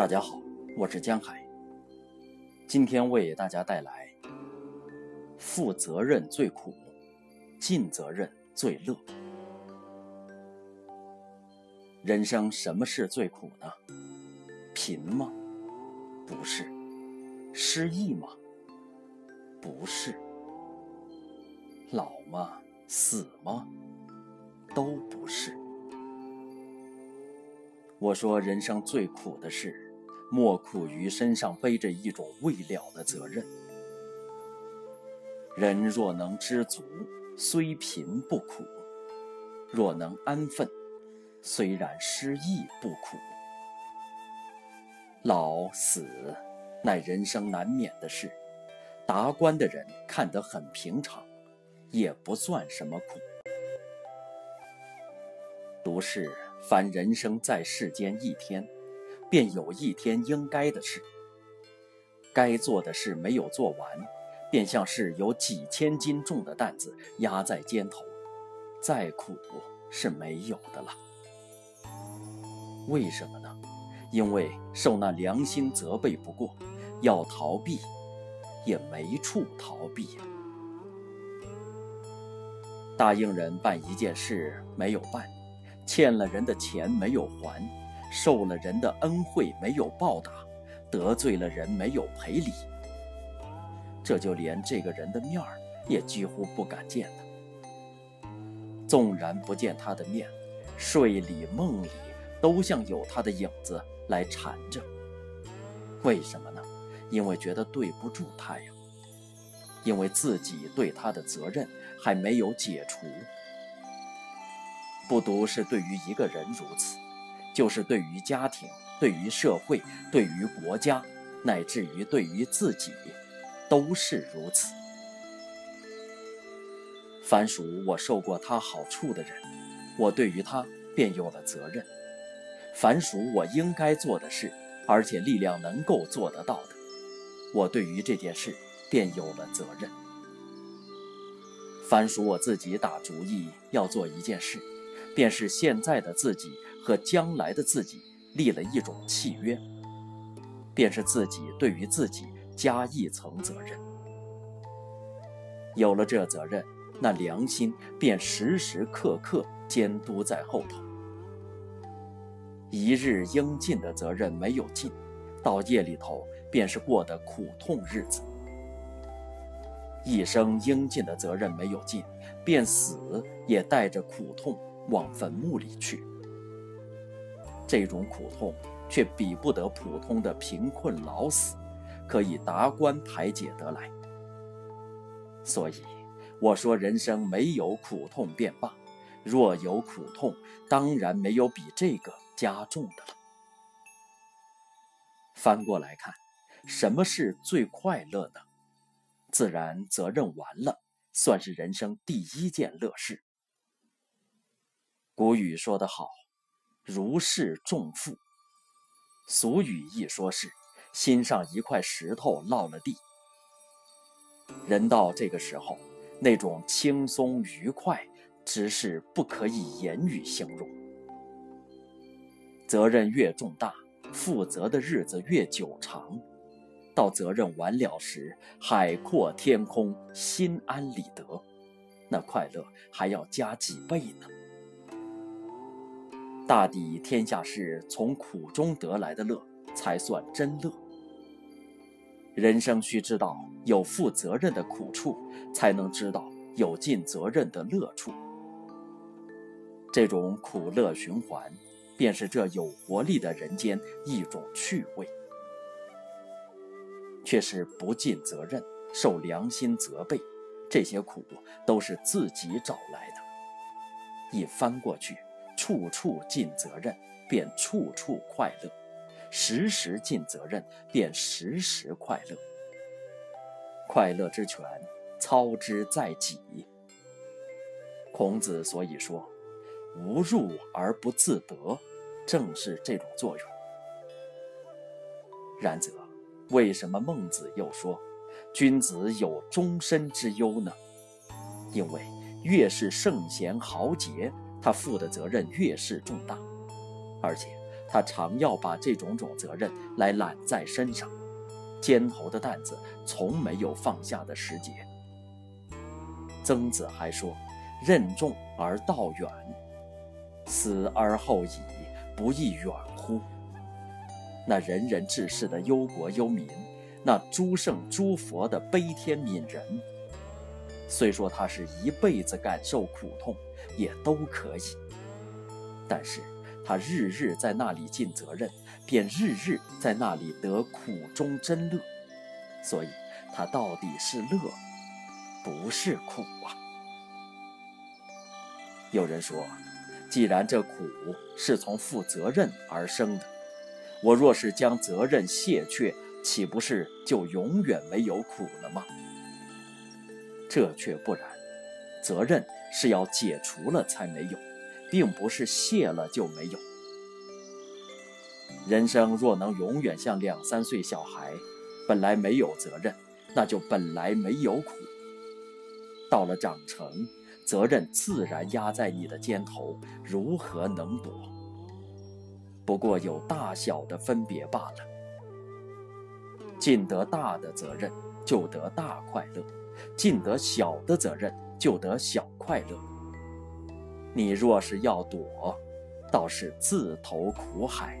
大家好，我是江海。今天为大家带来：负责任最苦，尽责任最乐。人生什么事最苦呢？贫吗？不是。失意吗？不是。老吗？死吗？都不是。我说，人生最苦的事，莫苦于身上背着一种未了的责任。人若能知足，虽贫不苦；若能安分，虽然失意不苦。老死，乃人生难免的事，达观的人看得很平常，也不算什么苦。如是。凡人生在世间一天，便有一天应该的事。该做的事没有做完，便像是有几千斤重的担子压在肩头，再苦是没有的了。为什么呢？因为受那良心责备不过，要逃避，也没处逃避呀。答应人办一件事没有办。欠了人的钱没有还，受了人的恩惠没有报答，得罪了人没有赔礼，这就连这个人的面儿也几乎不敢见他。纵然不见他的面，睡里梦里都像有他的影子来缠着。为什么呢？因为觉得对不住他呀，因为自己对他的责任还没有解除。不独是对于一个人如此，就是对于家庭、对于社会、对于国家，乃至于对于自己，都是如此。凡属我受过他好处的人，我对于他便有了责任；凡属我应该做的事，而且力量能够做得到的，我对于这件事便有了责任；凡属我自己打主意要做一件事。便是现在的自己和将来的自己立了一种契约，便是自己对于自己加一层责任。有了这责任，那良心便时时刻刻监督在后头。一日应尽的责任没有尽，到夜里头便是过的苦痛日子。一生应尽的责任没有尽，便死也带着苦痛。往坟墓里去，这种苦痛却比不得普通的贫困老死，可以达观排解得来。所以我说，人生没有苦痛便罢，若有苦痛，当然没有比这个加重的了。翻过来看，什么是最快乐呢？自然责任完了，算是人生第一件乐事。古语说得好：“如释重负。”俗语一说是心上一块石头落了地。人到这个时候，那种轻松愉快，只是不可以言语形容。责任越重大，负责的日子越久长，到责任完了时，海阔天空，心安理得，那快乐还要加几倍呢。大抵天下事从苦中得来的乐，才算真乐。人生需知道有负责任的苦处，才能知道有尽责任的乐处。这种苦乐循环，便是这有活力的人间一种趣味。却是不尽责任，受良心责备，这些苦都是自己找来的。一翻过去。处处尽责任，便处处快乐；时时尽责任，便时时快乐。快乐之泉，操之在己。孔子所以说“无入而不自得”，正是这种作用。然则，为什么孟子又说“君子有终身之忧”呢？因为越是圣贤豪杰。他负的责任越是重大，而且他常要把这种种责任来揽在身上，肩头的担子从没有放下的时节。曾子还说：“任重而道远，死而后已，不亦远乎？”那仁人志士的忧国忧民，那诸圣诸佛的悲天悯人，虽说他是一辈子感受苦痛，也都可以。但是他日日在那里尽责任，便日日在那里得苦中真乐，所以他到底是乐，不是苦啊。有人说，既然这苦是从负责任而生的。我若是将责任卸却，岂不是就永远没有苦了吗？这却不然，责任是要解除了才没有，并不是卸了就没有。人生若能永远像两三岁小孩，本来没有责任，那就本来没有苦。到了长成，责任自然压在你的肩头，如何能躲？不过有大小的分别罢了。尽得大的责任，就得大快乐；尽得小的责任，就得小快乐。你若是要躲，倒是自投苦海，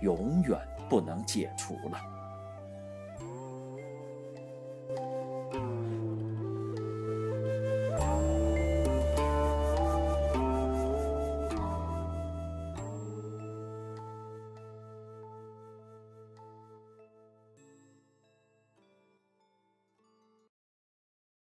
永远不能解除了。